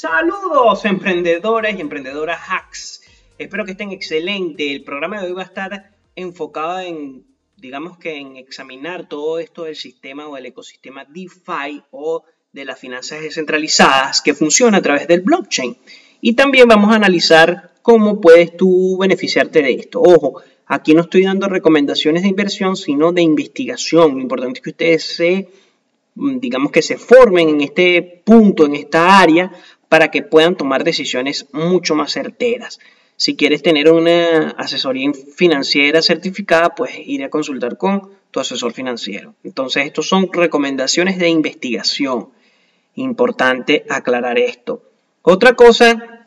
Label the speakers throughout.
Speaker 1: Saludos emprendedores y emprendedoras hacks. Espero que estén excelentes. El programa de hoy va a estar enfocado en, digamos que en examinar todo esto del sistema o del ecosistema DeFi o de las finanzas descentralizadas que funciona a través del blockchain. Y también vamos a analizar cómo puedes tú beneficiarte de esto. Ojo, aquí no estoy dando recomendaciones de inversión, sino de investigación. Lo importante es que ustedes se, digamos que se formen en este punto, en esta área, para que puedan tomar decisiones mucho más certeras. Si quieres tener una asesoría financiera certificada, pues ir a consultar con tu asesor financiero. Entonces, estos son recomendaciones de investigación. Importante aclarar esto. Otra cosa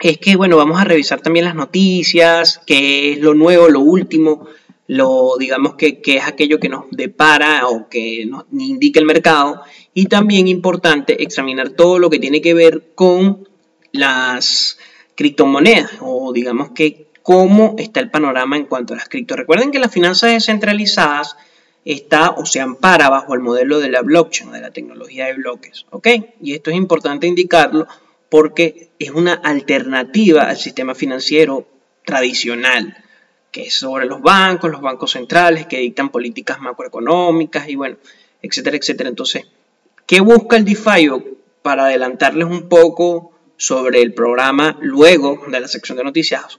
Speaker 1: es que, bueno, vamos a revisar también las noticias, qué es lo nuevo, lo último, lo digamos que, que es aquello que nos depara o que nos indica el mercado y también importante examinar todo lo que tiene que ver con las criptomonedas o digamos que cómo está el panorama en cuanto a las cripto. Recuerden que las finanzas descentralizadas está o se ampara bajo el modelo de la blockchain, de la tecnología de bloques, ¿ok? Y esto es importante indicarlo porque es una alternativa al sistema financiero tradicional, que es sobre los bancos, los bancos centrales que dictan políticas macroeconómicas y bueno, etcétera, etcétera. Entonces, ¿Qué busca el DeFi? Para adelantarles un poco sobre el programa luego de la sección de noticias.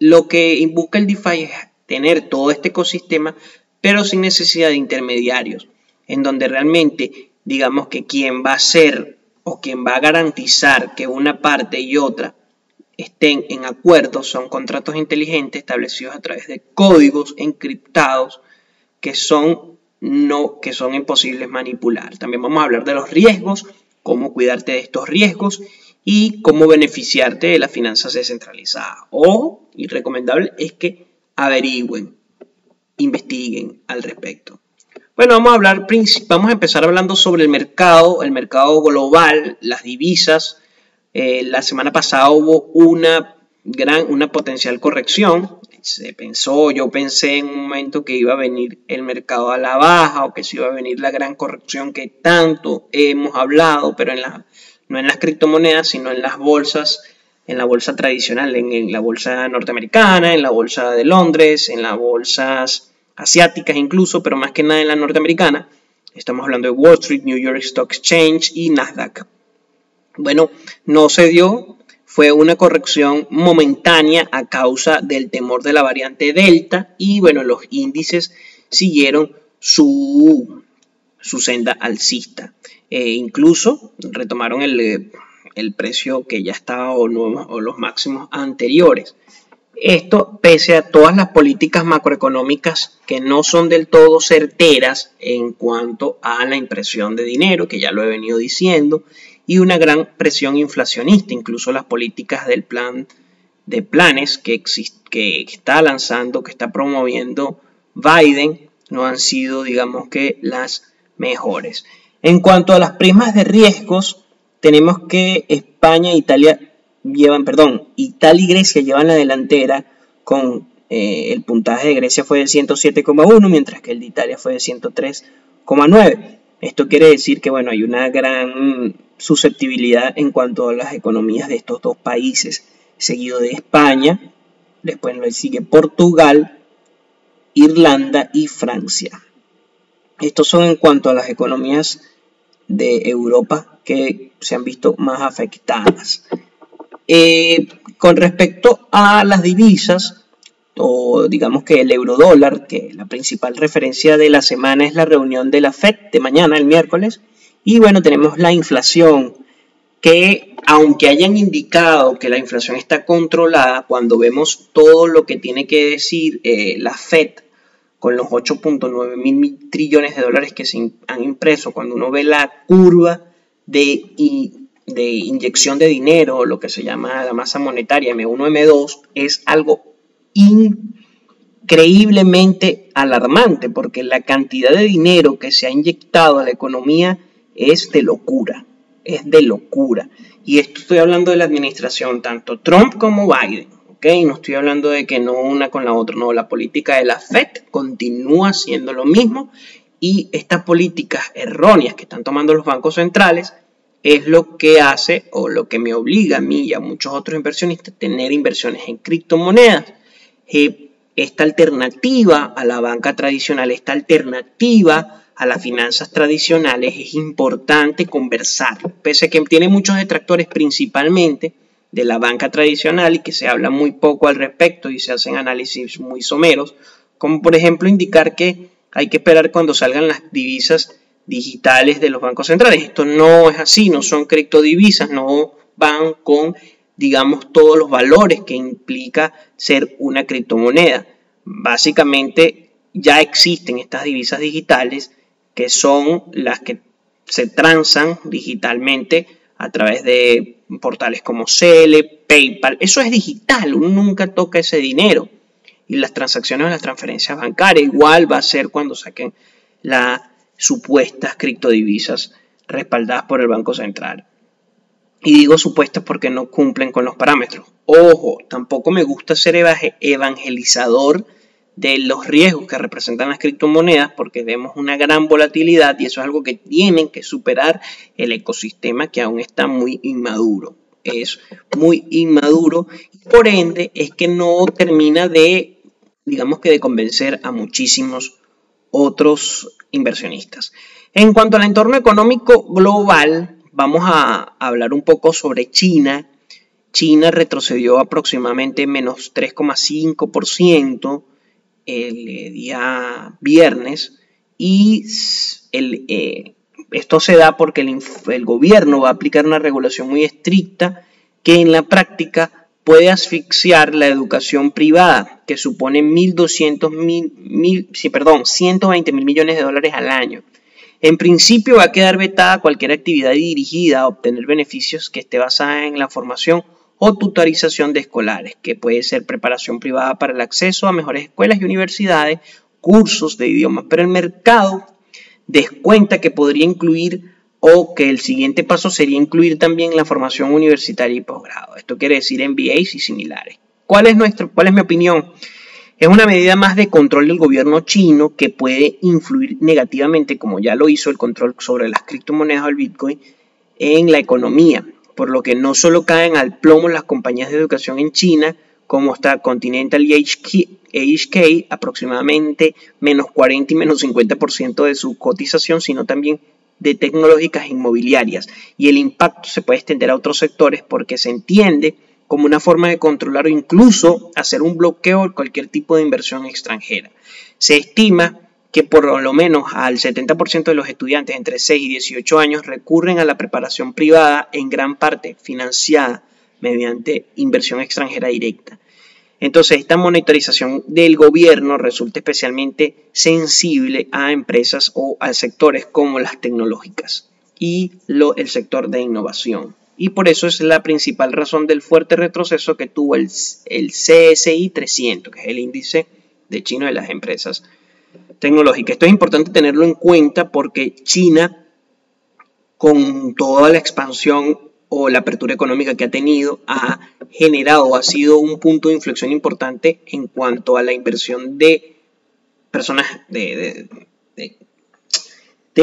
Speaker 1: Lo que busca el DeFi es tener todo este ecosistema, pero sin necesidad de intermediarios, en donde realmente digamos que quien va a ser o quien va a garantizar que una parte y otra estén en acuerdo son contratos inteligentes establecidos a través de códigos encriptados que son no que son imposibles manipular. También vamos a hablar de los riesgos, cómo cuidarte de estos riesgos y cómo beneficiarte de las finanzas descentralizadas. O, y recomendable, es que averigüen, investiguen al respecto. Bueno, vamos a hablar, vamos a empezar hablando sobre el mercado, el mercado global, las divisas. Eh, la semana pasada hubo una gran, una potencial corrección se pensó, yo pensé en un momento que iba a venir el mercado a la baja o que se iba a venir la gran corrección que tanto hemos hablado, pero en la, no en las criptomonedas, sino en las bolsas, en la bolsa tradicional, en, la bolsa norteamericana, en la bolsa de Londres, en las bolsas asiáticas incluso, pero más que nada en la norteamericana. Estamos hablando de Wall Street, New York Stock Exchange y Nasdaq. Bueno, no se dio fue una corrección momentánea a causa del temor de la variante Delta y bueno, los índices siguieron su, su senda alcista. E incluso retomaron el, precio que ya estaba o los máximos anteriores. Esto pese a todas las políticas macroeconómicas que no son del todo certeras en cuanto a la impresión de dinero, que ya lo he venido diciendo, y una gran presión inflacionista, incluso las políticas del plan de planes que, está lanzando, que está promoviendo Biden, no han sido, digamos que, las mejores. En cuanto a las primas de riesgos, tenemos que España e Italia llevan, perdón, Italia y Grecia llevan la delantera con eh, el puntaje de Grecia fue de 107,1, mientras que el de Italia fue de 103,9. Esto quiere decir que bueno, hay una gran susceptibilidad en cuanto a las economías de estos dos países, seguido de España, después lo sigue Portugal, Irlanda y Francia. Estos son en cuanto a las economías de Europa que se han visto más afectadas. Eh, con respecto a las divisas, o digamos que el euro dólar, que la principal referencia de la semana es la reunión de la FED de mañana, el miércoles. Y bueno, tenemos la inflación, que aunque hayan indicado que la inflación está controlada, cuando vemos todo lo que tiene que decir eh, la FED con los 8.9 mil trillones de dólares que se han impreso, cuando uno ve la curva de, de inyección de dinero, lo que se llama la masa monetaria M1, M2, es algo increíblemente alarmante porque la cantidad de dinero que se ha inyectado a la economía es de locura, es de locura. Y esto estoy hablando de la administración, tanto Trump como Biden. ¿ok? No estoy hablando de que no una con la otra, no, la política de la Fed continúa siendo lo mismo y estas políticas erróneas que están tomando los bancos centrales es lo que hace o lo que me obliga a mí y a muchos otros inversionistas a tener inversiones en criptomonedas. Eh, esta alternativa a la banca tradicional, esta alternativa a las finanzas tradicionales es importante conversar, pese a que tiene muchos detractores principalmente de la banca tradicional y que se habla muy poco al respecto y se hacen análisis muy someros, como por ejemplo indicar que hay que esperar cuando salgan las divisas digitales de los bancos centrales. Esto no es así, no son criptodivisas, no van con, digamos, todos los valores que implica ser una criptomoneda. Básicamente ya existen estas divisas digitales que son las que se transan digitalmente a través de portales como Cele, PayPal. Eso es digital, uno nunca toca ese dinero. Y las transacciones o las transferencias bancarias igual va a ser cuando saquen las supuestas criptodivisas respaldadas por el Banco Central. Y digo supuestas porque no cumplen con los parámetros. Ojo, tampoco me gusta ser evangelizador de los riesgos que representan las criptomonedas porque vemos una gran volatilidad y eso es algo que tienen que superar el ecosistema que aún está muy inmaduro. Es muy inmaduro y por ende es que no termina de, digamos que de convencer a muchísimos otros inversionistas. En cuanto al entorno económico global, vamos a hablar un poco sobre China. China retrocedió aproximadamente menos 3,5% el eh, día viernes y eh, esto se da porque el, gobierno va a aplicar una regulación muy estricta que en la práctica puede asfixiar la educación privada, que supone 1.200 mil, sí, perdón, 120 mil millones de dólares al año. En principio va a quedar vetada cualquier actividad dirigida a obtener beneficios que esté basada en la formación o tutorización de escolares, que puede ser preparación privada para el acceso a mejores escuelas y universidades, cursos de idiomas, pero el mercado descuenta que podría incluir o que el siguiente paso sería incluir también la formación universitaria y posgrado. Esto quiere decir MBAs y similares. ¿Cuál es, nuestro, ¿Cuál es mi opinión? Es una medida más de control del gobierno chino que puede influir negativamente, como ya lo hizo el control sobre las criptomonedas o el Bitcoin, en la economía por lo que no solo caen al plomo las compañías de educación en China, como está Continental y HK, aproximadamente menos 40 y menos 50% de su cotización, sino también de tecnológicas inmobiliarias. Y el impacto se puede extender a otros sectores porque se entiende como una forma de controlar o incluso hacer un bloqueo de cualquier tipo de inversión extranjera. Se estima que por lo menos al 70% de los estudiantes entre 6 y 18 años recurren a la preparación privada en gran parte financiada mediante inversión extranjera directa. Entonces, esta monitorización del gobierno resulta especialmente sensible a empresas o a sectores como las tecnológicas y el sector de innovación. Y por eso es la principal razón del fuerte retroceso que tuvo el, el CSI 300, que es el índice de chino de las empresas tecnológica. Esto es importante tenerlo en cuenta porque China, con toda la expansión o la apertura económica que ha tenido, ha generado, ha sido un punto de inflexión importante en cuanto a la inversión de personas, de,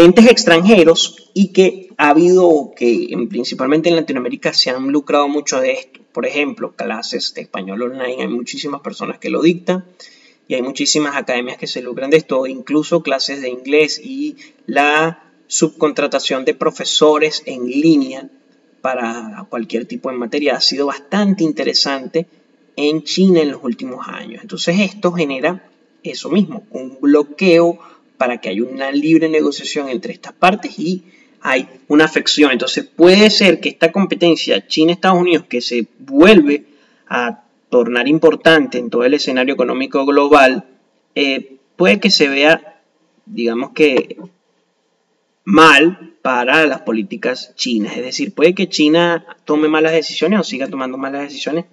Speaker 1: entes extranjeros y que ha habido que principalmente en Latinoamérica se han lucrado mucho de esto. Por ejemplo, clases de español online, hay muchísimas personas que lo dictan y hay muchísimas academias que se lucran de esto, incluso clases de inglés y la subcontratación de profesores en línea para cualquier tipo de materia ha sido bastante interesante en China en los últimos años. Entonces esto genera eso mismo, un bloqueo para que haya una libre negociación entre estas partes y hay una afección. Entonces puede ser que esta competencia China-Estados Unidos que se vuelve a tornar importante en todo el escenario económico global, eh, puede que se vea, digamos que, mal para las políticas chinas. Es decir, puede que China tome malas decisiones o siga tomando malas decisiones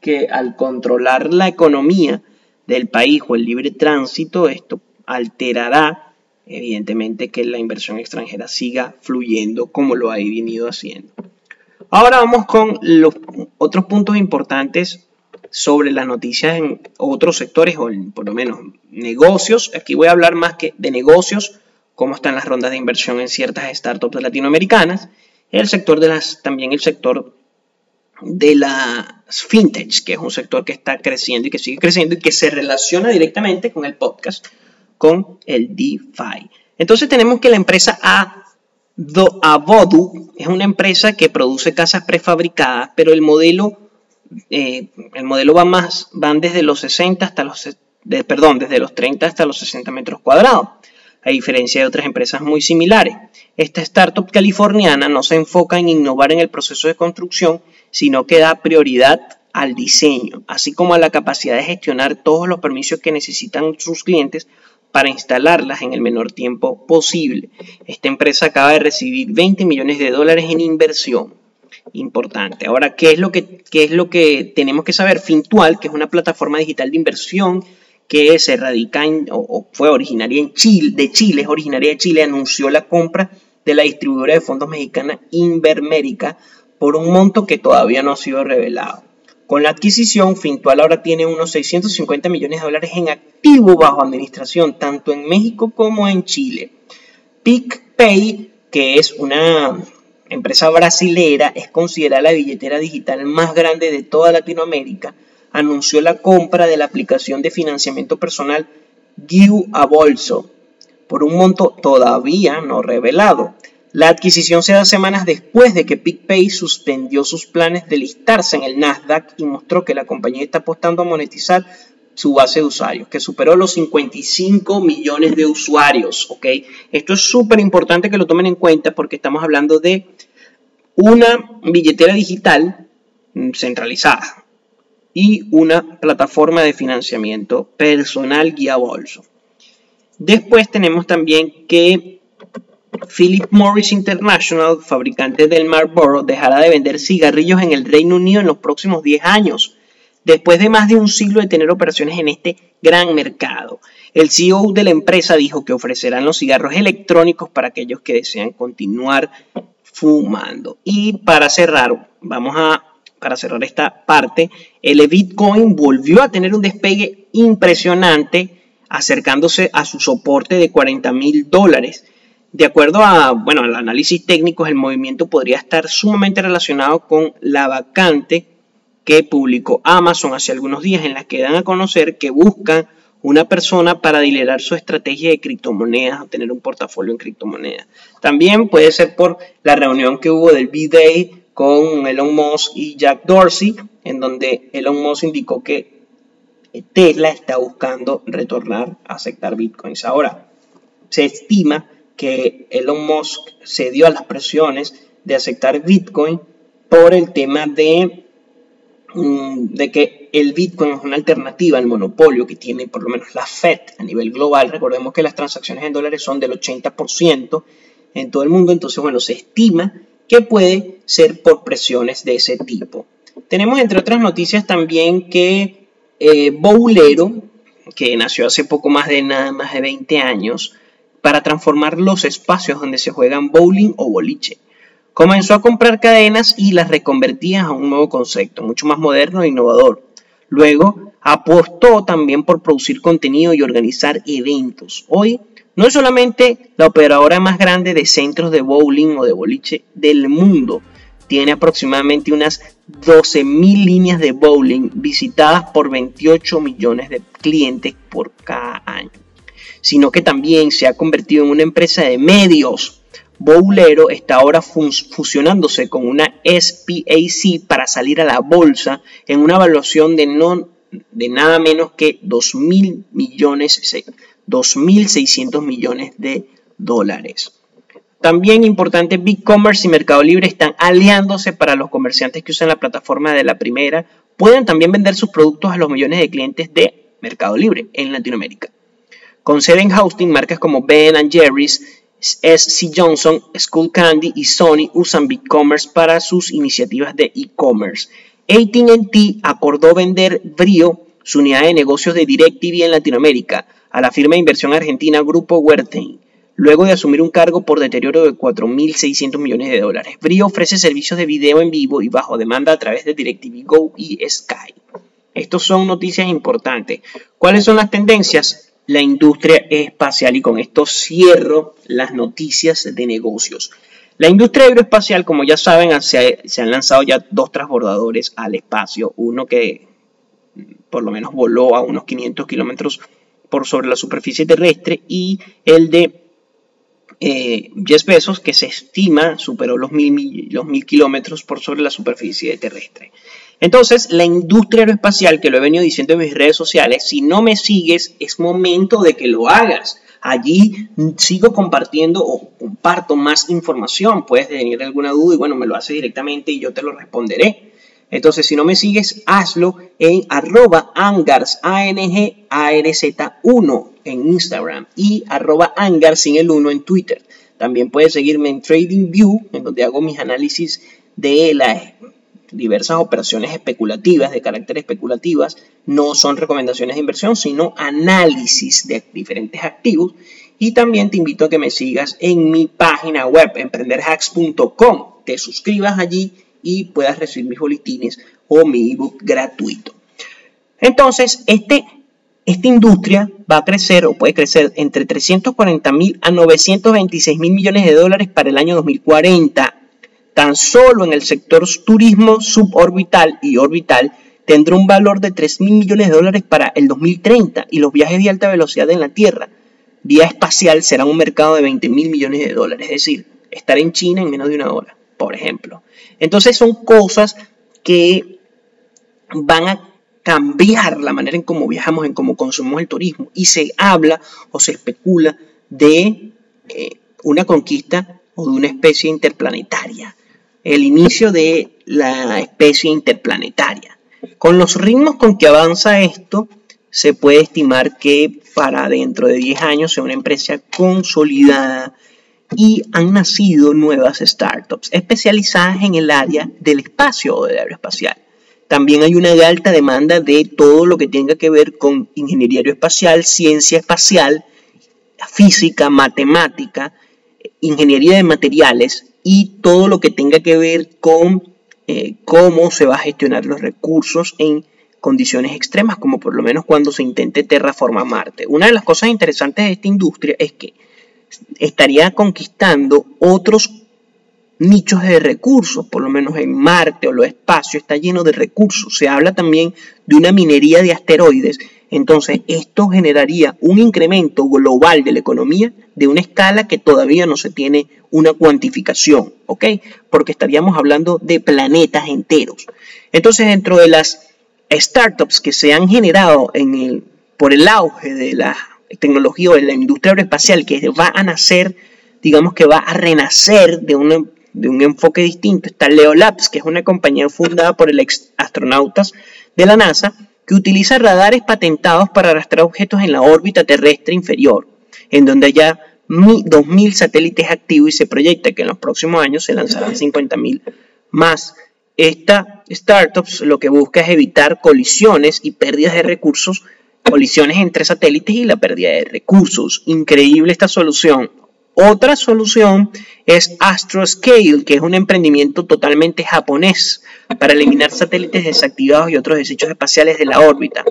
Speaker 1: que al controlar la economía del país o el libre tránsito, esto alterará evidentemente que la inversión extranjera siga fluyendo como lo ha venido haciendo. Ahora vamos con los otros puntos importantes sobre las noticias en otros sectores o por lo menos negocios. Aquí voy a hablar más que de negocios, cómo están las rondas de inversión en ciertas startups latinoamericanas El sector de las, también el sector de las fintech, que es un sector que está creciendo y que sigue creciendo y que se relaciona directamente con el podcast, con el DeFi. Entonces tenemos que la empresa Avodu es una empresa que produce casas prefabricadas, pero el modelo, eh, el modelo va más, van desde los 60 hasta los, perdón, desde los 30 hasta los 60 metros cuadrados a diferencia de otras empresas muy similares. Esta startup californiana no se enfoca en innovar en el proceso de construcción, sino que da prioridad al diseño, así como a la capacidad de gestionar todos los permisos que necesitan sus clientes para instalarlas en el menor tiempo posible. Esta empresa acaba de recibir 20 millones de dólares en inversión. Importante. Ahora, ¿qué es lo que, qué es lo que tenemos que saber? Fintual, que es una plataforma digital de inversión que se radica en, o, fue originaria en Chile, de Chile, es originaria de Chile, anunció la compra de la distribuidora de fondos mexicana Invermérica por un monto que todavía no ha sido revelado. Con la adquisición, Fintual ahora tiene unos 650 millones de dólares en activo bajo administración, tanto en México como en Chile. PicPay, que es una empresa brasilera, es considerada la billetera digital más grande de toda Latinoamérica anunció la compra de la aplicación de financiamiento personal Giu a Bolso por un monto todavía no revelado. La adquisición se da semanas después de que PicPay suspendió sus planes de listarse en el Nasdaq y mostró que la compañía está apostando a monetizar su base de usuarios, que superó los 55 millones de usuarios. Esto es súper importante que lo tomen en cuenta porque estamos hablando de una billetera digital centralizada y una plataforma de financiamiento personal guía bolso. Después tenemos también que Philip Morris International, fabricante del Marlboro, dejará de vender cigarrillos en el Reino Unido en los próximos 10 años, después de más de un siglo de tener operaciones en este gran mercado. El CEO de la empresa dijo que ofrecerán los cigarros electrónicos para aquellos que desean continuar fumando. Y para cerrar, vamos a para cerrar esta parte, el Bitcoin volvió a tener un despegue impresionante, acercándose a su soporte de 40 mil dólares. De acuerdo a, bueno, al análisis técnico, el movimiento podría estar sumamente relacionado con la vacante que publicó Amazon hace algunos días, en la que dan a conocer que buscan una persona para liderar su estrategia de criptomonedas o tener un portafolio en criptomonedas. También puede ser por la reunión que hubo del B-Day con Elon Musk y Jack Dorsey, en donde Elon Musk indicó que Tesla está buscando retornar a aceptar bitcoins. Ahora, se estima que Elon Musk cedió a las presiones de aceptar bitcoin por el tema de, mm, de que el bitcoin es una alternativa al monopolio que tiene por lo menos la Fed a nivel global. Recordemos que las transacciones en dólares son del 80% en todo el mundo, entonces bueno, se estima que puede ser por presiones de ese tipo. Tenemos entre otras noticias también que eh, Boulero, que nació hace poco más de nada más de 20 años, para transformar los espacios donde se juegan bowling o boliche. Comenzó a comprar cadenas y las reconvertía a un nuevo concepto, mucho más moderno e innovador. Luego apostó también por producir contenido y organizar eventos. Hoy no es solamente la operadora más grande de centros de bowling o de boliche del mundo, tiene aproximadamente unas 12.000 líneas de bowling visitadas por 28 millones de clientes por cada año, sino que también se ha convertido en una empresa de medios. Bowlero está ahora fusionándose con una SPAC para salir a la bolsa en una evaluación de, no, de nada menos que 2.000 millones 2.600 millones de dólares. También importante, BigCommerce y Mercado Libre están aliándose para los comerciantes que usan la plataforma de la primera, pueden también vender sus productos a los millones de clientes de Mercado Libre en Latinoamérica. Con sede en marcas como Ben Jerry's, SC Johnson, School Candy y Sony usan BigCommerce para sus iniciativas de e-commerce. AT&T acordó vender Brio, su unidad de negocios de DirecTV en Latinoamérica, a la firma de inversión argentina Grupo Wertheim, luego de asumir un cargo por deterioro de 4.600 millones de dólares. Brio ofrece servicios de video en vivo y bajo demanda a través de DirecTV Go y Sky. Estos son noticias importantes. ¿Cuáles son las tendencias? La industria espacial y con esto cierro las noticias de negocios. La industria aeroespacial, como ya saben, se, han lanzado ya dos transbordadores al espacio. Uno que por lo menos voló a unos 500 kilómetros por sobre la superficie terrestre y el de eh, Jeff Bezos, que se estima superó los mil kilómetros por sobre la superficie terrestre. Entonces, la industria aeroespacial, que lo he venido diciendo en mis redes sociales, si no me sigues, es momento de que lo hagas. Allí sigo compartiendo o comparto más información. Puedes tener alguna duda y bueno, me lo haces directamente y yo te lo responderé. Entonces, si no me sigues, hazlo en arroba angars, a n g a r z 1 en Instagram y arroba angars sin el 1 en Twitter. También puedes seguirme en TradingView, en donde hago mis análisis de la diversas operaciones especulativas, de carácter especulativas, no son recomendaciones de inversión, sino análisis de diferentes activos. Y también te invito a que me sigas en mi página web, emprenderhacks.com. Te suscribas allí y puedas recibir mis boletines o mi ebook gratuito. Entonces, este, esta industria va a crecer o puede crecer entre 340 mil a 926 mil millones de dólares para el año 2040 tan solo en el sector turismo suborbital y orbital tendrá un valor de 3 mil millones de dólares para el 2030 y los viajes de alta velocidad en la Tierra. Vía espacial será un mercado de 20 mil millones de dólares, es decir, estar en China en menos de una hora, por ejemplo. Entonces son cosas que van a cambiar la manera en cómo viajamos, en cómo consumimos el turismo. Y se habla o se especula de eh, una conquista o de una especie interplanetaria el inicio de la especie interplanetaria. Con los ritmos con que avanza esto, se puede estimar que para dentro de 10 años sea una empresa consolidada y han nacido nuevas startups especializadas en el área del espacio o del aeroespacial. También hay una alta demanda de todo lo que tenga que ver con ingeniería aeroespacial, ciencia espacial, física, matemática, ingeniería de materiales y todo lo que tenga que ver con eh, cómo se va a gestionar los recursos en condiciones extremas, como por lo menos cuando se intente terraformar Marte. Una de las cosas interesantes de esta industria es que estaría conquistando otros nichos de recursos, por lo menos en Marte o los espacios está lleno de recursos. Se habla también de una minería de asteroides. Entonces, esto generaría un incremento global de la economía de una escala que todavía no se tiene una cuantificación, ¿ok? Porque estaríamos hablando de planetas enteros. Entonces, dentro de las startups que se han generado en el, por el auge de la tecnología o de la industria aeroespacial que va a nacer, digamos que va a renacer de, de un enfoque distinto, está Leo Labs, que es una compañía fundada por el ex astronautas de la NASA, que utiliza radares patentados para arrastrar objetos en la órbita terrestre inferior en donde haya 2.000 satélites activos y se proyecta que en los próximos años se lanzarán 50.000 más. Esta startups lo que busca es evitar colisiones y pérdidas de recursos, colisiones entre satélites y la pérdida de recursos. Increíble esta solución. Otra solución es Astroscale, que es un emprendimiento totalmente japonés para eliminar satélites desactivados y otros desechos espaciales de la órbita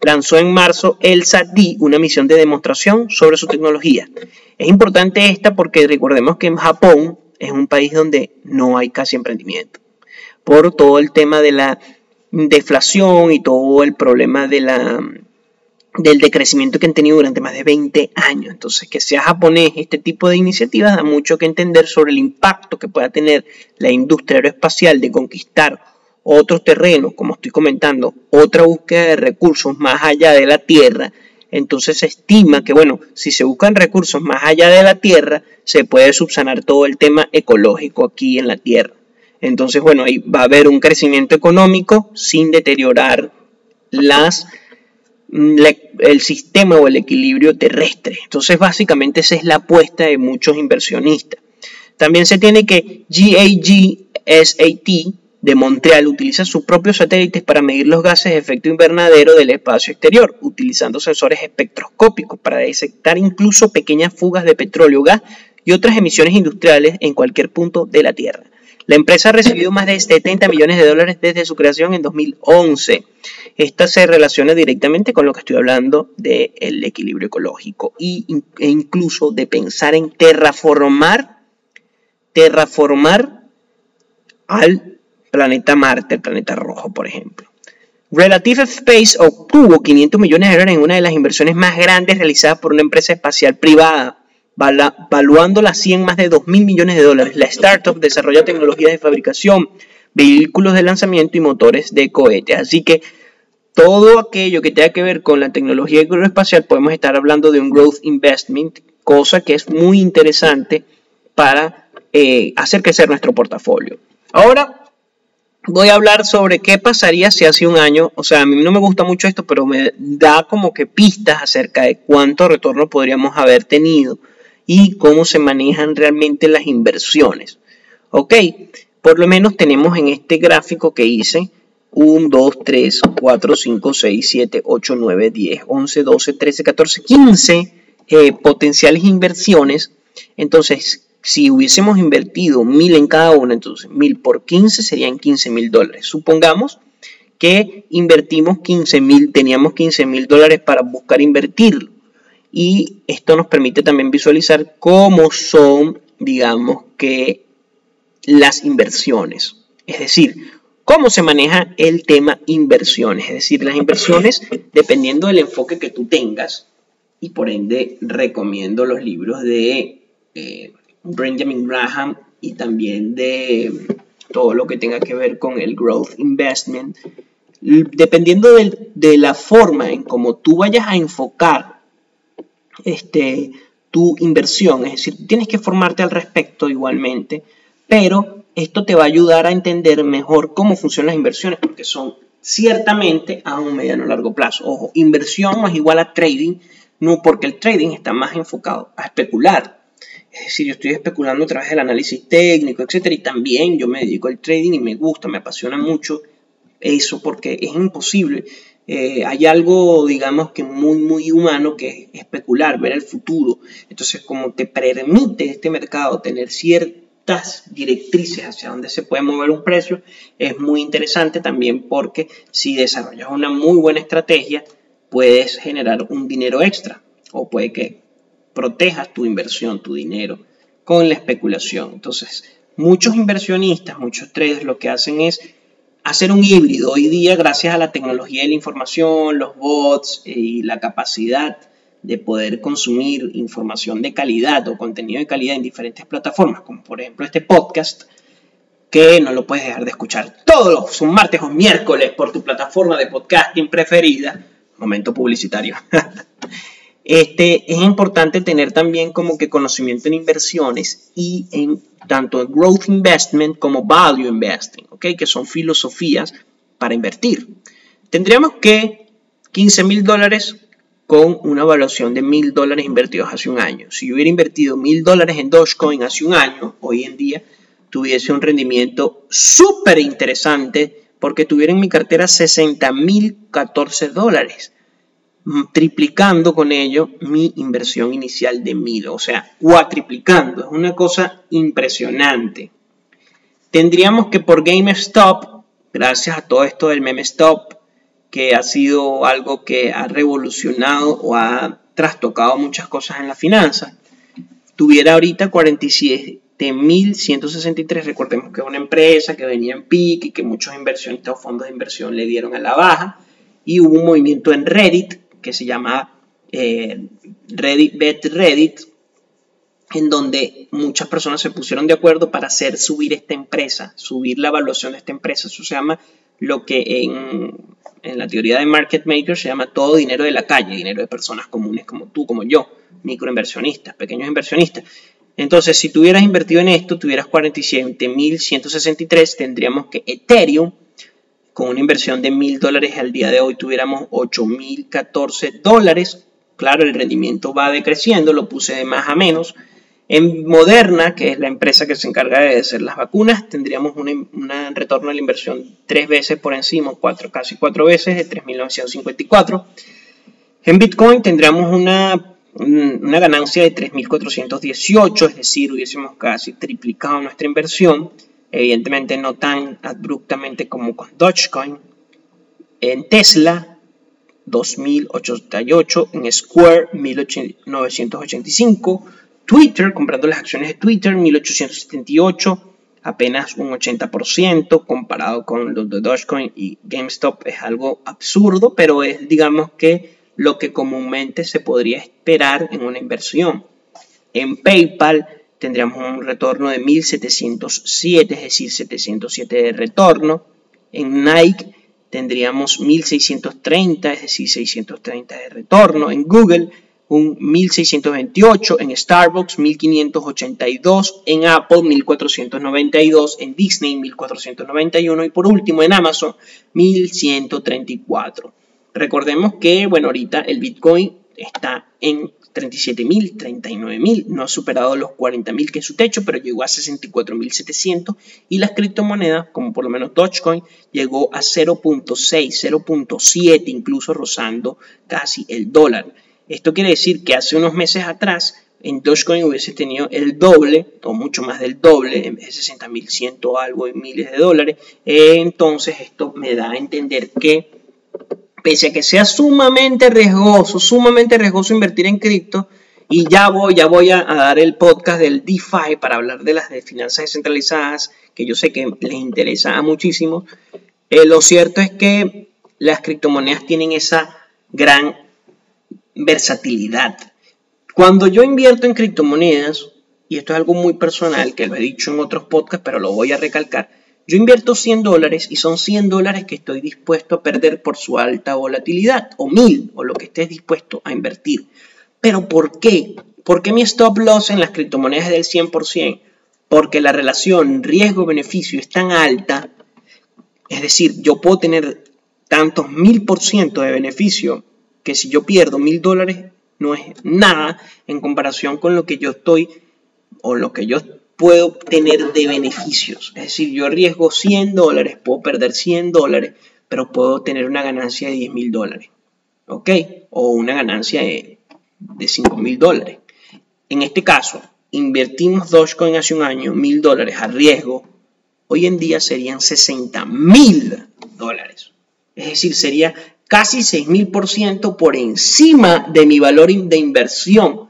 Speaker 1: lanzó en marzo el SAT-D, una misión de demostración sobre su tecnología. Es importante esta porque recordemos que en Japón es un país donde no hay casi emprendimiento, por todo el tema de la deflación y todo el problema de la, del decrecimiento que han tenido durante más de 20 años. Entonces, que sea japonés este tipo de iniciativas da mucho que entender sobre el impacto que pueda tener la industria aeroespacial de conquistar otros terrenos, como estoy comentando, otra búsqueda de recursos más allá de la Tierra, entonces se estima que, bueno, si se buscan recursos más allá de la Tierra, se puede subsanar todo el tema ecológico aquí en la Tierra. Entonces, bueno, ahí va a haber un crecimiento económico sin deteriorar las, el sistema o el equilibrio terrestre. Entonces, básicamente esa es la apuesta de muchos inversionistas. También se tiene que GAG de Montreal utiliza sus propios satélites para medir los gases de efecto invernadero del espacio exterior, utilizando sensores espectroscópicos para detectar incluso pequeñas fugas de petróleo, gas y otras emisiones industriales en cualquier punto de la Tierra. La empresa ha recibido más de 70 millones de dólares desde su creación en 2011. Esta se relaciona directamente con lo que estoy hablando del equilibrio ecológico e incluso de pensar en terraformar terraformar al planeta Marte, el planeta rojo, por ejemplo. Relative Space obtuvo 500 millones de dólares en una de las inversiones más grandes realizadas por una empresa espacial privada, valuándola así en más de 2 mil millones de dólares. La startup desarrolla tecnologías de fabricación, vehículos de lanzamiento y motores de cohetes. Así que todo aquello que tenga que ver con la tecnología aeroespacial, podemos estar hablando de un growth investment, cosa que es muy interesante para eh, hacer crecer nuestro portafolio. Ahora voy a hablar sobre qué pasaría si hace un año, o sea, a mí no me gusta mucho esto, pero me da como que pistas acerca de cuánto retorno podríamos haber tenido y cómo se manejan realmente las inversiones. Ok, por lo menos tenemos en este gráfico que hice 1, 2, 3, 4, 5, 6, 7, 8, 9, 10, 11, 12, 13, 14, 15 potenciales inversiones. Entonces, si hubiésemos invertido mil en cada una, entonces mil por 15 serían 15 mil dólares. Supongamos que invertimos 15 mil, teníamos 15 mil dólares para buscar invertirlo. Y esto nos permite también visualizar cómo son, digamos que, las inversiones. Es decir, cómo se maneja el tema inversiones. Es decir, las inversiones, dependiendo del enfoque que tú tengas, y por ende recomiendo los libros de eh, Benjamin Graham y también de todo lo que tenga que ver con el growth investment. Dependiendo de, la forma en cómo tú vayas a enfocar este, tu inversión, es decir, tienes que formarte al respecto igualmente, pero esto te va a ayudar a entender mejor cómo funcionan las inversiones, porque son ciertamente a un mediano largo plazo. Ojo, inversión no es igual a trading, no porque el trading está más enfocado a especular, es decir, yo estoy especulando a través del análisis técnico, etcétera, y también yo me dedico al trading y me gusta, me apasiona mucho eso porque es imposible. Eh, hay algo, digamos, que muy, muy humano que es especular, ver el futuro. Entonces, como te permite este mercado tener ciertas directrices hacia dónde se puede mover un precio, es muy interesante también porque si desarrollas una muy buena estrategia, puedes generar un dinero extra o puede que protejas tu inversión, tu dinero, con la especulación. Entonces, muchos inversionistas, muchos traders lo que hacen es hacer un híbrido. Hoy día, gracias a la tecnología de la información, los bots y la capacidad de poder consumir información de calidad o contenido de calidad en diferentes plataformas, como por ejemplo este podcast, que no lo puedes dejar de escuchar todos los martes o miércoles por tu plataforma de podcasting preferida. Momento publicitario. Este, es importante tener también como que conocimiento en inversiones y en tanto en growth investment como value investing, ¿ok? que son filosofías para invertir. Tendríamos que 15 mil dólares con una evaluación de mil dólares invertidos hace un año. Si yo hubiera invertido mil dólares en Dogecoin hace un año, hoy en día tuviese un rendimiento súper interesante porque tuviera en mi cartera 60 mil 14 dólares triplicando con ello mi inversión inicial de mil, o sea, cuatriplicando. Es una cosa impresionante. Tendríamos que por GameStop, gracias a todo esto del meme stop, que ha sido algo que ha revolucionado o ha trastocado muchas cosas en la finanza, tuviera ahorita 47.163. Recordemos que es una empresa que venía en pique y que muchos inversionistas fondos de inversión le dieron a la baja. Y hubo un movimiento en Reddit que se llama eh, Reddit, Bet Reddit, en donde muchas personas se pusieron de acuerdo para hacer subir esta empresa, subir la evaluación de esta empresa. Eso se llama lo que en, en la teoría de market makers se llama todo dinero de la calle, dinero de personas comunes como tú, como yo, microinversionistas, pequeños inversionistas. Entonces, si tuvieras invertido en esto, tuvieras 47.163, tendríamos que Ethereum con una inversión de mil dólares al día de hoy tuviéramos 8.014 dólares. Claro, el rendimiento va decreciendo, lo puse de más a menos. En Moderna, que es la empresa que se encarga de hacer las vacunas, tendríamos un retorno de la inversión tres veces por encima, cuatro, casi cuatro veces, de 3.954. En Bitcoin tendríamos una, una ganancia de 3.418, es decir, hubiésemos casi triplicado nuestra inversión evidentemente no tan abruptamente como con Dogecoin. En Tesla, 2088, en Square, 1985, Twitter, comprando las acciones de Twitter, 1878, apenas un 80% comparado con los de Dogecoin y GameStop es algo absurdo, pero es digamos que lo que comúnmente se podría esperar en una inversión. En PayPal tendríamos un retorno de 1707, es decir, 707 de retorno. En Nike tendríamos 1630, es decir, 630 de retorno. En Google un 1628, en Starbucks 1582, en Apple 1492, en Disney 1491 y por último en Amazon 1134. Recordemos que, bueno, ahorita el Bitcoin está en 37.000, 39.000, no ha superado los 40.000 que es su techo, pero llegó a 64.700 y las criptomonedas, como por lo menos Dogecoin, llegó a 0.6, 0.7, incluso rozando casi el dólar. Esto quiere decir que hace unos meses atrás en Dogecoin hubiese tenido el doble, o mucho más del doble, en vez de 60.100 algo y miles de dólares. entonces esto me da a entender que pese a que sea sumamente riesgoso, sumamente riesgoso invertir en cripto, y ya voy, ya voy a, dar el podcast del DeFi para hablar de las finanzas descentralizadas, que yo sé que les interesa a muchísimo. Eh, lo cierto es que las criptomonedas tienen esa gran versatilidad. Cuando yo invierto en criptomonedas, y esto es algo muy personal, que lo he dicho en otros podcasts, pero lo voy a recalcar, yo invierto 100 dólares y son 100 dólares que estoy dispuesto a perder por su alta volatilidad, o 1000, o lo que estés dispuesto a invertir. Pero ¿por qué? ¿Por qué mi stop loss en las criptomonedas es del 100%? Porque la relación riesgo-beneficio es tan alta, es decir, yo puedo tener tantos mil por ciento de beneficio que si yo pierdo mil dólares no es nada en comparación con lo que yo estoy o lo que yo puedo obtener de beneficios. Es decir, yo arriesgo 100 dólares, puedo perder 100 dólares, pero puedo tener una ganancia de 10 mil dólares. ¿Ok? O una ganancia de, de 5 mil dólares. En este caso, invertimos Dogecoin hace un año, mil dólares a riesgo. Hoy en día serían 60 mil dólares. Es decir, sería casi 6 mil por ciento por encima de mi valor de inversión.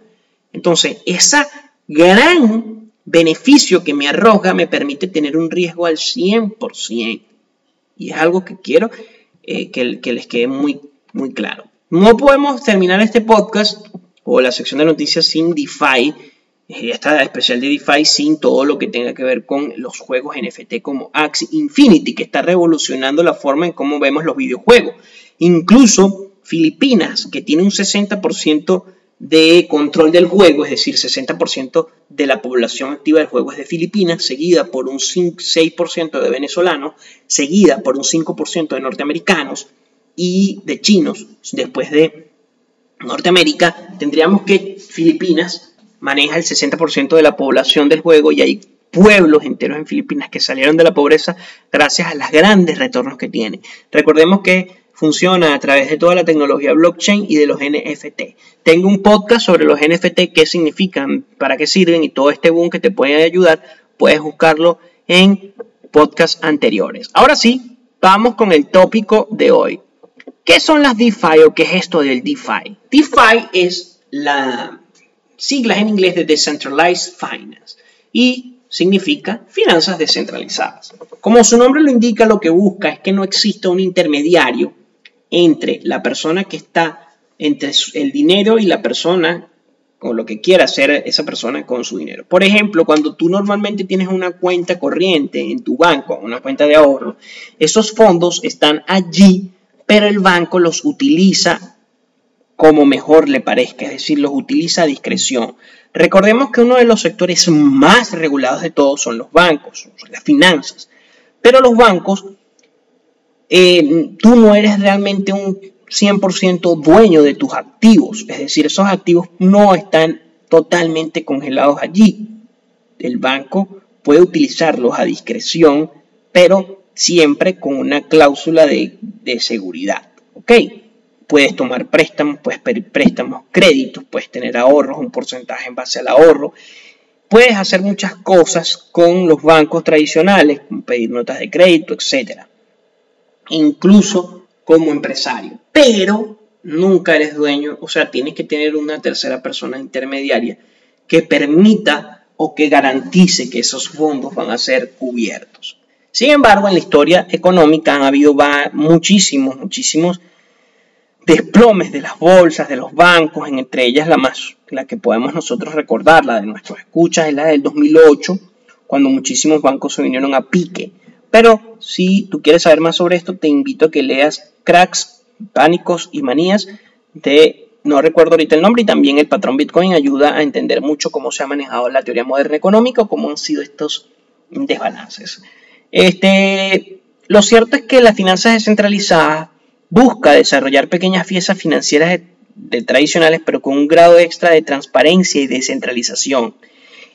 Speaker 1: Entonces, esa gran beneficio que me arroja me permite tener un riesgo al 100%. Y es algo que quiero eh, que, que, les quede muy, muy claro. No podemos terminar este podcast o la sección de noticias sin DeFi, eh, esta especial de DeFi sin todo lo que tenga que ver con los juegos NFT como Axie Infinity, que está revolucionando la forma en cómo vemos los videojuegos. Incluso Filipinas, que tiene un 60% de control del juego, es decir, 60% de la población activa del juego es de Filipinas, seguida por un 6% de venezolanos, seguida por un 5% de norteamericanos y de chinos. Después de Norteamérica, tendríamos que Filipinas maneja el 60% de la población del juego y hay pueblos enteros en Filipinas que salieron de la pobreza gracias a los grandes retornos que tiene. Recordemos que funciona a través de toda la tecnología blockchain y de los NFT. Tengo un podcast sobre los NFT, qué significan, para qué sirven y todo este boom que te puede ayudar. Puedes buscarlo en podcasts anteriores. Ahora sí, vamos con el tópico de hoy. ¿Qué son las DeFi o qué es esto del DeFi? DeFi es la sigla en inglés de Decentralized Finance y significa finanzas descentralizadas. Como su nombre lo indica, lo que busca es que no exista un intermediario entre la persona que está entre el dinero y la persona o lo que quiera hacer esa persona con su dinero. Por ejemplo, cuando tú normalmente tienes una cuenta corriente en tu banco, una cuenta de ahorro, esos fondos están allí, pero el banco los utiliza como mejor le parezca, es decir, los utiliza a discreción. Recordemos que uno de los sectores más regulados de todos son los bancos, las finanzas, pero los bancos eh, tú no eres realmente un 100% dueño de tus activos. Es decir, esos activos no están totalmente congelados allí. El banco puede utilizarlos a discreción, pero siempre con una cláusula de, seguridad. ¿Ok? Puedes tomar préstamos, puedes pedir préstamos, créditos, puedes tener ahorros, un porcentaje en base al ahorro. Puedes hacer muchas cosas con los bancos tradicionales, pedir notas de crédito, etcétera incluso como empresario. Pero nunca eres dueño, o sea, tienes que tener una tercera persona intermediaria que permita o que garantice que esos fondos van a ser cubiertos. Sin embargo, en la historia económica han habido muchísimos, muchísimos desplomes de las bolsas, de los bancos, entre ellas la más, la que podemos nosotros recordar, la de nuestros escuchas, es la del 2008, cuando muchísimos bancos se vinieron a pique. Pero si tú quieres saber más sobre esto, te invito a que leas Cracks, Pánicos y Manías de, no recuerdo ahorita el nombre, y también el patrón Bitcoin ayuda a entender mucho cómo se ha manejado la teoría moderna económica cómo han sido estos desbalances. Este, lo cierto es que las finanzas descentralizadas busca desarrollar pequeñas piezas financieras tradicionales, pero con un grado extra de transparencia y descentralización.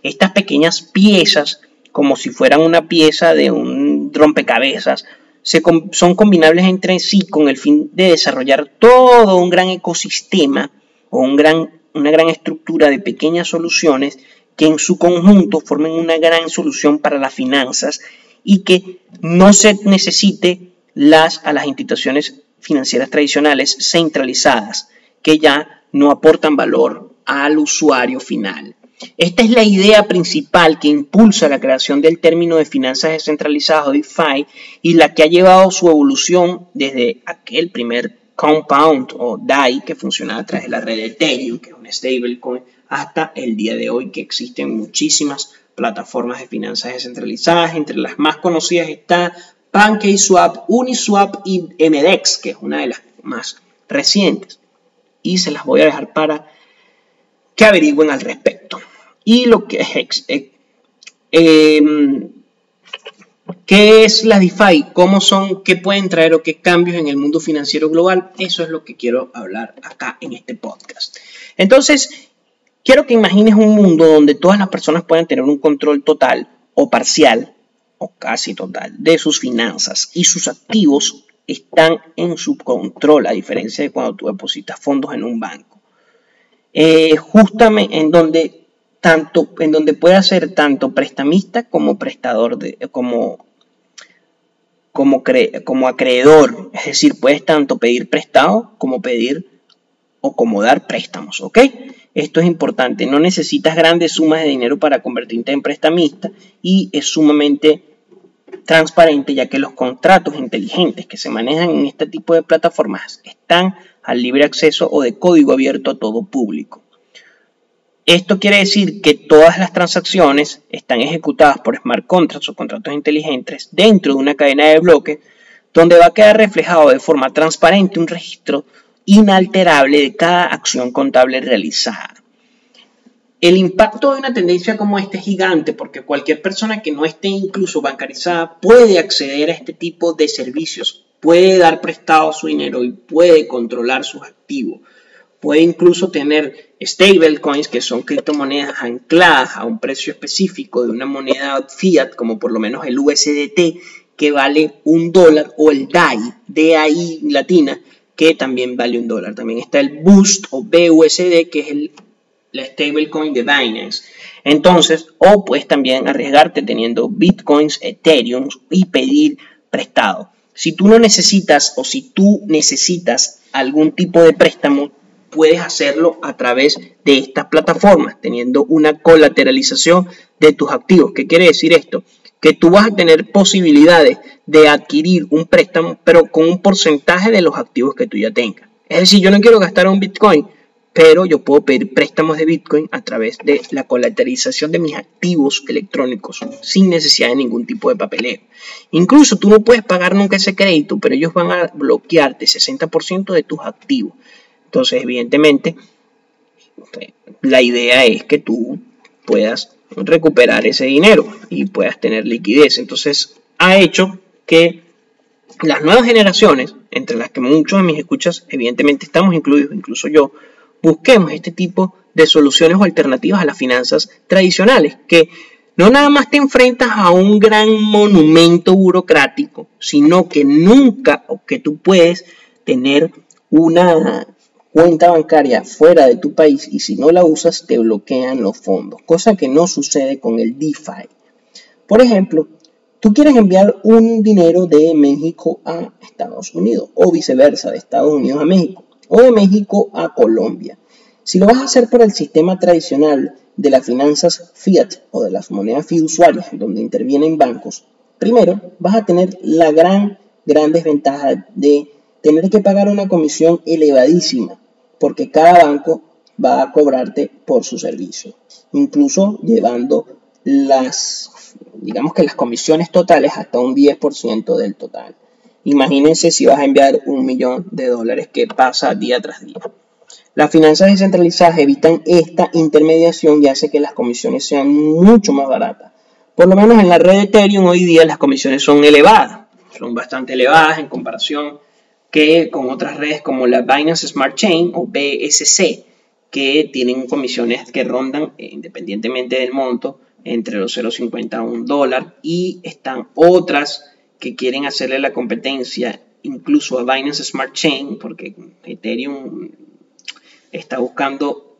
Speaker 1: Estas pequeñas piezas, como si fueran una pieza de un rompecabezas, son combinables entre sí con el fin de desarrollar todo un gran ecosistema o un gran, una gran estructura de pequeñas soluciones que en su conjunto formen una gran solución para las finanzas y que no se necesite las, a las instituciones financieras tradicionales centralizadas que ya no aportan valor al usuario final. Esta es la idea principal que impulsa la creación del término de finanzas descentralizadas o DeFi y la que ha llevado su evolución desde aquel primer compound o DAI que funcionaba a través de la red de Ethereum, que es un stablecoin, hasta el día de hoy que existen muchísimas plataformas de finanzas descentralizadas. Entre las más conocidas está PancakeSwap, Uniswap y MDEX, que es una de las más recientes. Y se las voy a dejar para que averigüen al respecto. Y lo que es... Eh, em, ¿Qué es la DeFi? ¿Cómo son? ¿Qué pueden traer o qué cambios en el mundo financiero global? Eso es lo que quiero hablar acá en este podcast. Entonces, quiero que imagines un mundo donde todas las personas puedan tener un control total o parcial o casi total de sus finanzas y sus activos están en su control, a diferencia de cuando tú depositas fondos en un banco. Eh, justamente en donde tanto en donde puede ser tanto prestamista como prestador de como como, como acreedor, es decir, puedes tanto pedir prestado como pedir o como dar préstamos, ¿ok? Esto es importante, no necesitas grandes sumas de dinero para convertirte en prestamista y es sumamente transparente ya que los contratos inteligentes que se manejan en este tipo de plataformas están al libre acceso o de código abierto a todo público. Esto quiere decir que todas las transacciones están ejecutadas por smart contracts o contratos inteligentes dentro de una cadena de bloques donde va a quedar reflejado de forma transparente un registro inalterable de cada acción contable realizada. El impacto de una tendencia como esta es gigante porque cualquier persona que no esté incluso bancarizada puede acceder a este tipo de servicios, puede dar prestado su dinero y puede controlar sus activos. Puede incluso tener stablecoins, que son criptomonedas ancladas a un precio específico de una moneda fiat, como por lo menos el USDT, que vale un dólar, o el DAI, DAI latina, que también vale un dólar. También está el Boost o BUSD, que es el la stablecoin de Binance. Entonces, o puedes también arriesgarte teniendo bitcoins, Ethereum y pedir prestado. Si tú no necesitas o si tú necesitas algún tipo de préstamo, puedes hacerlo a través de estas plataformas, teniendo una colateralización de tus activos. ¿Qué quiere decir esto? Que tú vas a tener posibilidades de adquirir un préstamo, pero con un porcentaje de los activos que tú ya tengas. Es decir, yo no quiero gastar un Bitcoin, pero yo puedo pedir préstamos de Bitcoin a través de la colateralización de mis activos electrónicos sin necesidad de ningún tipo de papeleo. Incluso tú no puedes pagar nunca ese crédito, pero ellos van a bloquearte 60% de tus activos. Entonces, evidentemente, la idea es que tú puedas recuperar ese dinero y puedas tener liquidez. Entonces, ha hecho que las nuevas generaciones, entre las que muchos de mis escuchas evidentemente estamos incluidos, incluso yo, busquemos este tipo de soluciones o alternativas a las finanzas tradicionales, que no nada más te enfrentas a un gran monumento burocrático, sino que nunca o que tú puedes tener una cuenta bancaria fuera de tu país y si no la usas te bloquean los fondos, cosa que no sucede con el DeFi. Por ejemplo, tú quieres enviar un dinero de México a Estados Unidos o viceversa, de Estados Unidos a México o de México a Colombia.
Speaker 2: Si lo vas a hacer por el sistema tradicional de las finanzas fiat o de las monedas fiduciarias, donde intervienen bancos, primero vas a tener la gran, gran desventaja de tener que pagar una comisión elevadísima, porque cada banco va a cobrarte por su servicio, incluso llevando las, digamos que las comisiones totales hasta un 10% del total. Imagínense si vas a enviar un millón de dólares que pasa día tras día. Las finanzas descentralizadas evitan esta intermediación y hace que las comisiones sean mucho más baratas. Por lo menos en la red de Ethereum hoy día las comisiones son elevadas, son bastante elevadas en comparación que con otras redes como la Binance Smart Chain o BSC, que tienen comisiones que rondan, eh, independientemente del monto, entre los 0,50 a 1 dólar y están otras que quieren hacerle la competencia incluso a Binance Smart Chain, porque Ethereum está buscando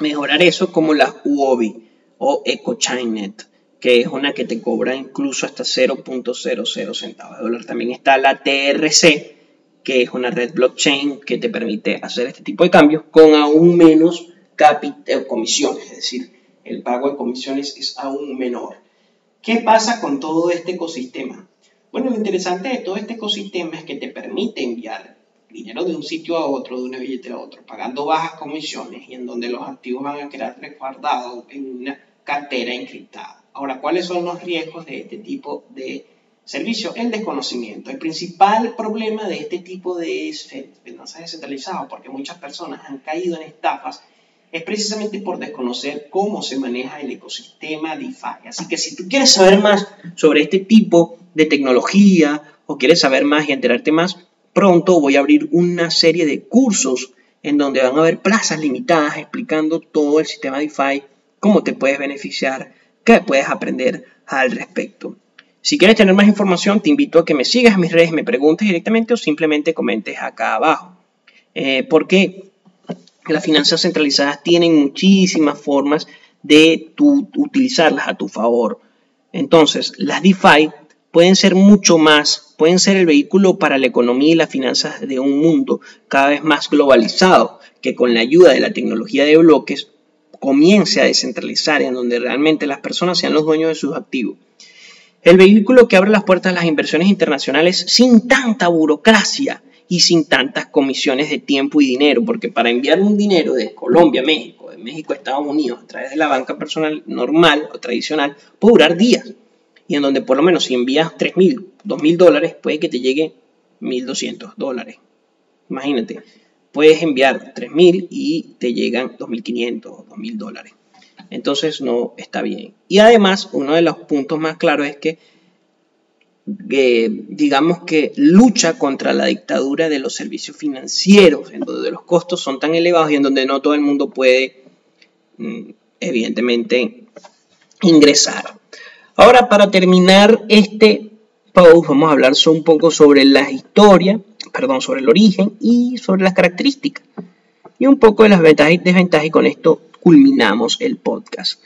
Speaker 2: mejorar eso como la UOBI o EcoChainNet, que es una que te cobra incluso hasta 0.00 centavos de dólar. También está la TRC, que es una red blockchain que te permite hacer este tipo de cambios con aún menos capital, comisiones, es decir, el pago de comisiones es aún menor. ¿Qué pasa con todo este ecosistema? Bueno, lo interesante de todo este ecosistema es que te permite enviar dinero de un sitio a otro, de una billetera a otro, pagando bajas comisiones y en donde los activos van a quedar resguardados en una cartera encriptada. Ahora, ¿cuáles son los riesgos de este tipo de servicio? El desconocimiento. El principal problema de este tipo de finanzas descentralizadas, porque muchas personas han caído en estafas, es precisamente por desconocer cómo se maneja el ecosistema DeFi. Así que si tú quieres saber más sobre este tipo de tecnología o quieres saber más y enterarte más, pronto voy a abrir una serie de cursos en donde van a haber plazas limitadas explicando todo el sistema DeFi, cómo te puedes beneficiar, qué puedes aprender al respecto. Si quieres tener más información, te invito a que me sigas en mis redes, me preguntes directamente o simplemente comentes acá abajo. Eh, porque las finanzas centralizadas tienen muchísimas formas de utilizarlas a tu favor. Entonces, las DeFi pueden ser mucho más, pueden ser el vehículo para la economía y las finanzas de un mundo cada vez más globalizado, que con la ayuda de la tecnología de bloques comience a descentralizar, en donde realmente las personas sean los dueños de sus activos. El vehículo que abre las puertas a las inversiones internacionales sin tanta burocracia y sin tantas comisiones de tiempo y dinero, porque para enviar un dinero de Colombia a México, de México a Estados Unidos, a través de la banca personal normal o tradicional, puede durar días y en donde por lo menos si envías 3.000, 2.000 dólares, puede que te llegue 1.200 dólares. Imagínate, puedes enviar 3.000 y te llegan 2.500 o 2.000 dólares. Entonces no está bien. Y además, uno de los puntos más claros es que, digamos que lucha contra la dictadura de los servicios financieros, en donde los costos son tan elevados y en donde no todo el mundo puede, mm, evidentemente, ingresar. Ahora, para terminar este post, vamos a hablar un poco sobre la historia, perdón, sobre el origen y sobre las características. Y un poco de las ventajas y desventajas, y con esto culminamos el podcast.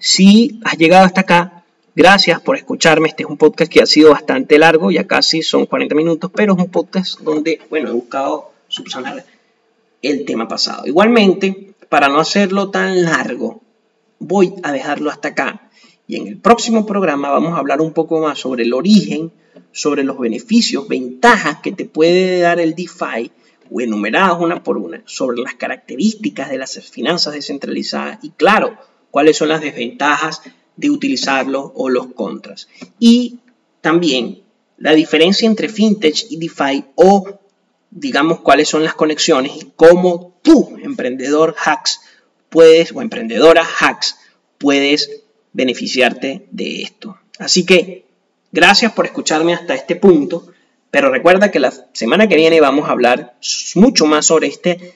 Speaker 2: Si has llegado hasta acá, gracias por escucharme. Este es un podcast que ha sido bastante largo, ya casi son 40 minutos, pero es un podcast donde, bueno, he buscado subsanar el tema pasado. Igualmente, para no hacerlo tan largo, voy a dejarlo hasta acá y en el próximo programa vamos a hablar un poco más sobre el origen, sobre los beneficios, ventajas que te puede dar el DeFi, o enumeradas una por una, sobre las características de las finanzas descentralizadas y claro, cuáles son las desventajas de utilizarlo o los contras. Y también la diferencia entre fintech y DeFi o digamos cuáles son las conexiones y cómo tú, emprendedor hacks, puedes, o emprendedora hacks, puedes beneficiarte de esto. Así que gracias por escucharme hasta este punto, pero recuerda que la semana que viene vamos a hablar mucho más sobre este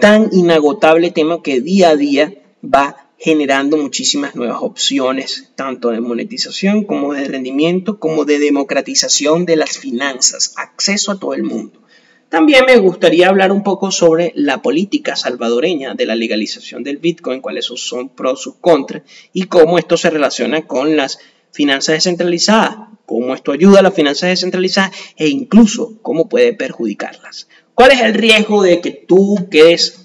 Speaker 2: tan inagotable tema que día a día va generando muchísimas nuevas opciones, tanto de monetización como de rendimiento, como de democratización de las finanzas, acceso a todo el mundo. También me gustaría hablar un poco sobre la política salvadoreña de la legalización del Bitcoin, cuáles son pros, sus contras y cómo esto se relaciona con las finanzas descentralizadas, cómo esto ayuda a las finanzas descentralizadas e incluso cómo puede perjudicarlas. ¿Cuál es el riesgo de que tú quedes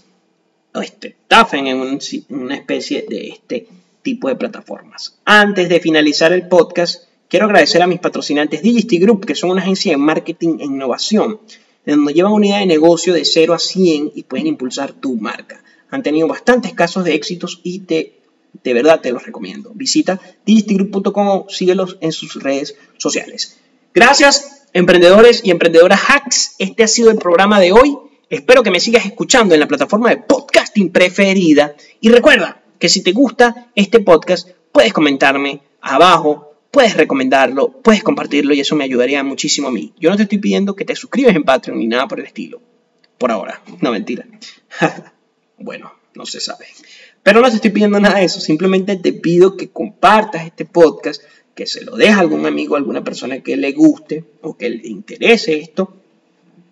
Speaker 1: o te estafen en una especie de este tipo de plataformas. Antes de finalizar el podcast, quiero agradecer a mis patrocinantes Digisty Group, que son una agencia de marketing e innovación, donde llevan unidad de negocio de 0 a 100 y pueden impulsar tu marca. Han tenido bastantes casos de éxitos y te, de verdad te los recomiendo. Visita digistygroup.com o síguelos en sus redes sociales. Gracias, emprendedores y emprendedoras hacks. Este ha sido el programa de hoy. Espero que me sigas escuchando en la plataforma de podcasting preferida. Y recuerda que si te gusta este podcast, puedes comentarme abajo, puedes recomendarlo, puedes compartirlo y eso me ayudaría muchísimo a mí. Yo no te estoy pidiendo que te suscribas en Patreon ni nada por el estilo. Por ahora. No, mentira. bueno, no se sabe. Pero no te estoy pidiendo nada de eso. Simplemente te pido que compartas este podcast, que se lo dejes a algún amigo, a alguna persona que le guste o que le interese esto.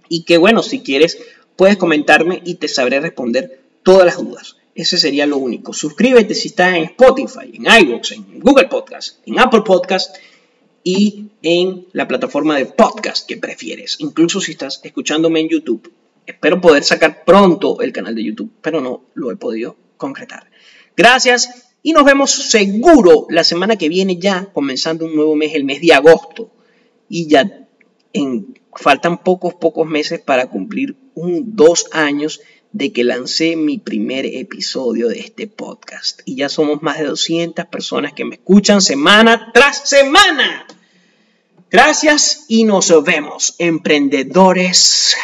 Speaker 1: Y que bueno, si quieres puedes comentarme y te sabré responder todas las dudas. Ese sería lo único. Suscríbete si estás en Spotify, en iVoox, en Google Podcast, en Apple Podcast y en la plataforma de podcast que prefieres. Incluso si estás escuchándome en YouTube. Espero poder sacar pronto el canal de YouTube, pero no lo he podido concretar. Gracias y nos vemos seguro la semana que viene ya, comenzando un nuevo mes, el mes de agosto. Y ya faltan pocos, pocos meses para cumplir un, dos años de que lancé mi primer episodio de este podcast. Y ya somos más de 200 personas que me escuchan semana tras semana. Gracias y nos vemos, emprendedores.